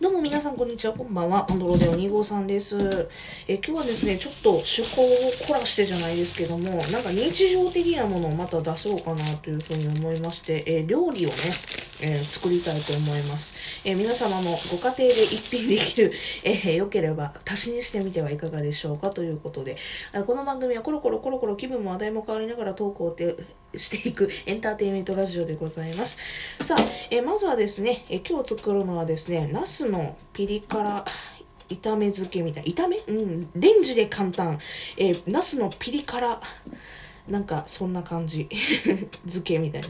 どうも皆さんこんにちは、こんばんは。アンドロデオ2号さんです。え今日はですね、ちょっと趣向を凝らしてじゃないですけども、なんか日常的なものをまた出そうかなというふうに思いまして、え料理をね、えー作りたいと思います。えー皆様もご家庭で一品できる、えー良ければ足しにしてみてはいかがでしょうかということで、この番組はコロコロコロコロ気分も話題も変わりながら投稿していくエンターテインメントラジオでございます。さあ、えーまずはですね、え今日作るのはですね、ナスのピリ辛炒め漬けみたいな。炒め？うん。レンジで簡単。えー、ナスのピリ辛、なんかそんな感じ。漬けみたいな。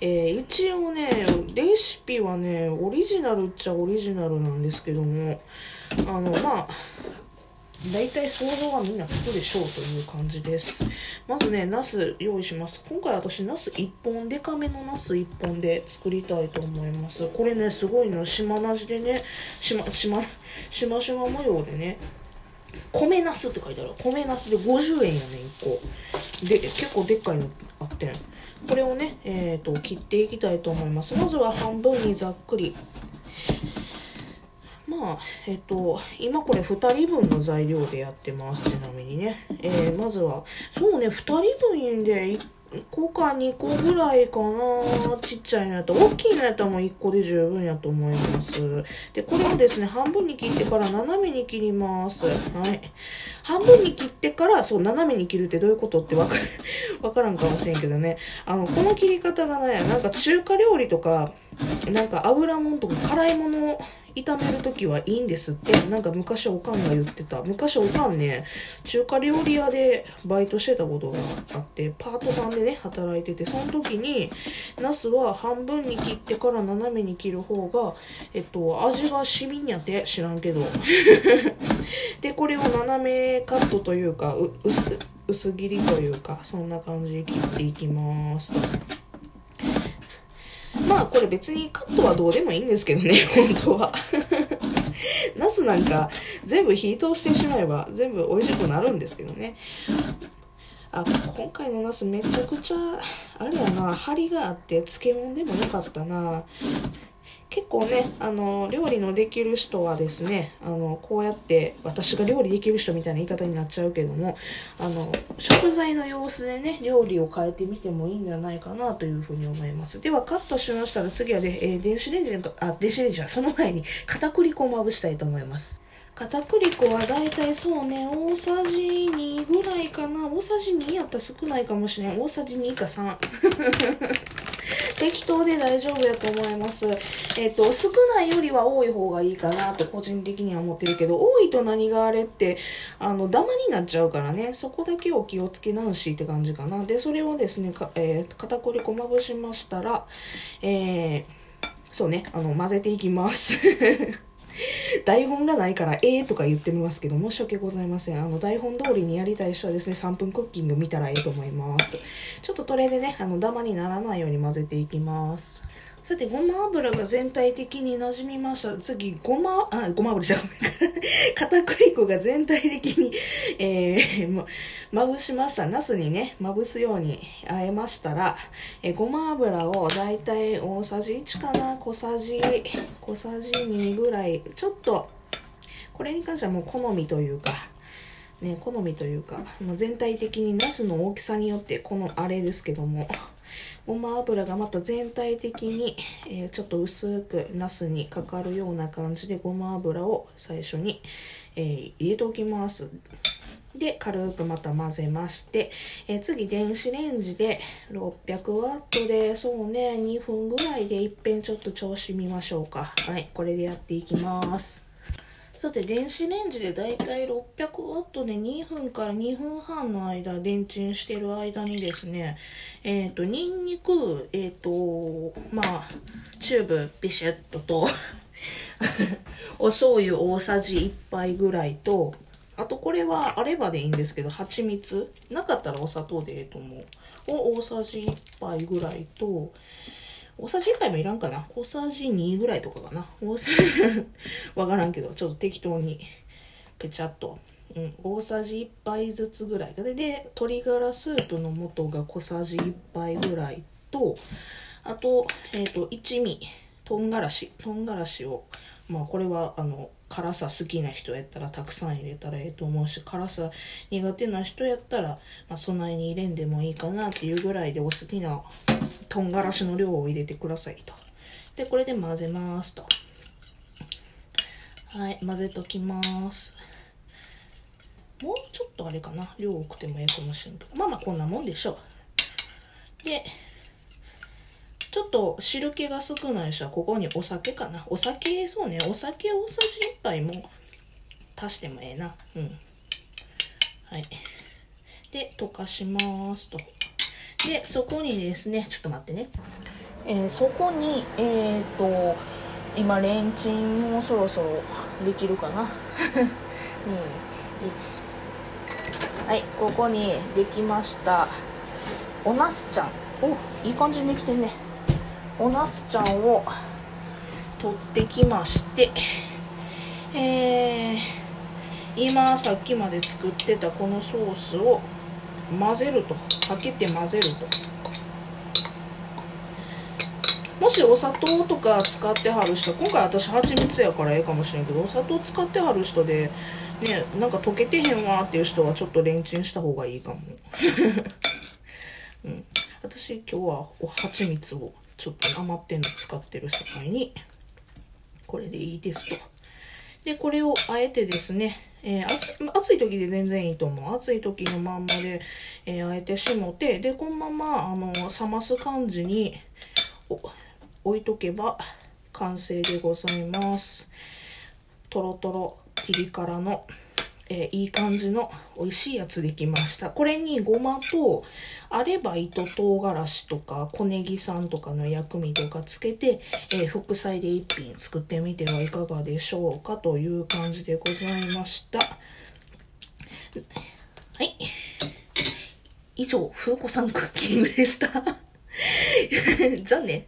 えー一応ね、レシピはね、オリジナルっちゃオリジナルなんですけども、あの、まあ、大体想像はみんなつくでしょうという感じです。まずね、ナス用意します。今回私、ナス1本、デカめのナス1本で作りたいと思います。これね、すごいの、島なじでね、しま、しま、しましま模様でね、米ナスって書いてある。米ナスで50円やね、1個。で、結構でっかいのあってん。これをね、えっ、と、切っていきたいと思います。まずは半分にざっくり。まあ、えっ、と、今これ2人分の材料でやってます。ちなみにね。えーまずは、そうね、2人分で1 1個か2個ぐらいかな。ちっちゃいのやったら、大きいのやったらもう1個で十分やと思います。で、これをですね、半分に切ってから斜めに切ります。はい。半分に切ってから、そう、斜めに切るってどういうことってわか わからんかもしれんけどね。あの、この切り方がね、なんか中華料理とか、なんか油もんとか辛いものを炒めるときはいいんですって。なんか昔おかんが言ってた。昔おかんね、中華料理屋でバイトしてたことがあって、パートさんでね、働いてて、その時に、ナスは半分に切ってから斜めに切る方が、えっと、味が染みんやって知らんけど。で、これを斜めカットというか、う薄、薄切りというか、そんな感じで切っていきます。まあこれ別にカットはどうでもいいんですけどね、本当は。ナスなんか全部火通してしまえば全部美味しくなるんですけどね。あ、今回のナスめちゃくちゃ、あれやな、張りがあって漬物でもよかったな。結構ね、あの、料理のできる人はですね、あの、こうやって、私が料理できる人みたいな言い方になっちゃうけども、あの、食材の様子でね、料理を変えてみてもいいんじゃないかなというふうに思います。では、カットしましたら次はね、えー電子レンジに、あ、電子レンジはその前に片栗粉をまぶしたいと思います。片栗粉はだいたいそうね、大さじ2ぐらいかな。大さじ2やったら少ないかもしれん。大さじ2か3。当で大丈夫やと思います。えっ、と、少ないよりは多い方がいいかなと個人的には思ってるけど、多いと何があれって、あの、ダマになっちゃうからね、そこだけお気をつけなんしって感じかな。で、それをですね、かえー片栗粉まぶしましたら、えー、そうね、あの、混ぜていきます。台本がないから、ええとか言ってみますけど、申し訳ございません。あの、台本通りにやりたい人はですね、3分クッキング見たらいいと思います。ちょっとこれでね、あの、ダマにならないように混ぜていきます。さて、ごま油が全体的に馴染みました、次、ごま、あ、ごま油じゃごめん。片栗粉が全体的に、えー、ま、まぶしました。ナスにね、まぶすように和えましたら、えーごま油をだいたい大さじ1かな、小さじ、小さじ2ぐらい、ちょっと、これに関してはもう好みというか、ね、好みというか、まあ全体的にナスの大きさによって、このあれですけども、ごま油がまた全体的に、えーちょっと薄くナスにかかるような感じでごま油を最初に、えー入れておきます。で、軽くまた混ぜまして、えー次電子レンジで600ワットで、そうね、2分ぐらいでいっぺんちょっと調子見ましょうか。はい、これでやっていきます。さて、電子レンジでだいたい600ワットで2分から2分半の間、レンチンしてる間にですね、えっ、と、ニンニク、えっ、と、まあ、チューブビシュッとと、お醤油大さじ1杯ぐらいと、あとこれはあればでいいんですけど、蜂蜜なかったらお砂糖でええと思う。を大さじ1杯ぐらいと、大さじ1杯もいらんかな？小さじ2ぐらいとかかな？大さじわからんけど、ちょっと適当に、ぺちゃっと。うん、大さじ1杯ずつぐらい。でで鶏ガラスープの素が小さじ1杯ぐらいとあと,、えー、と一味。とんがらしとんがらしをまあこれはあの辛さ好きな人やったらたくさん入れたらええと思うし辛さ苦手な人やったら、まあ、そないに入れんでもいいかなっていうぐらいでお好きな唐辛子の量を入れてくださいとでこれで混ぜますとはい混ぜときますもうちょっとあれかな？量多くてもええかもしれんけどまあまあこんなもんでしょうでちょっと汁気が少ない人はここにお酒かな？お酒、そうね。お酒大さじ1杯も足してもええな。うん。はい。で、溶かしますと。で、そこにですね、ちょっと待ってね。えー、そこに、えっ、ー、と、今、レンチンもそろそろできるかな。2、1。はい、ここにできました。おなすちゃん。お、いい感じにできてんね。おなすちゃんを取ってきましてえー、今さっきまで作ってたこのソースを混ぜると。かけて混ぜると。もしお砂糖とか使ってはる人今回私蜂蜜やからええかもしれんけどお砂糖使ってはる人でねなんか溶けてへんわっていう人はちょっとレンチンした方がいいかも、うん、私今日はお蜂蜜をちょっと余ってんの使ってる世界に、これでいいですと。で、これをあえてですね、えー、暑い時で全然いいと思う。暑い時のまんまで、えー、あえてしもて、で、このまま、あの、冷ます感じに置いとけば完成でございます。とろとろピリ辛のえー、いい感じの美味しいやつできました。これにごまと、あれば糸唐辛子とか小ネギさんとかの薬味とかつけて、えー、副菜で一品作ってみてはいかがでしょうかという感じでございました。はい。以上、風子さんクッキングでした。じゃあね。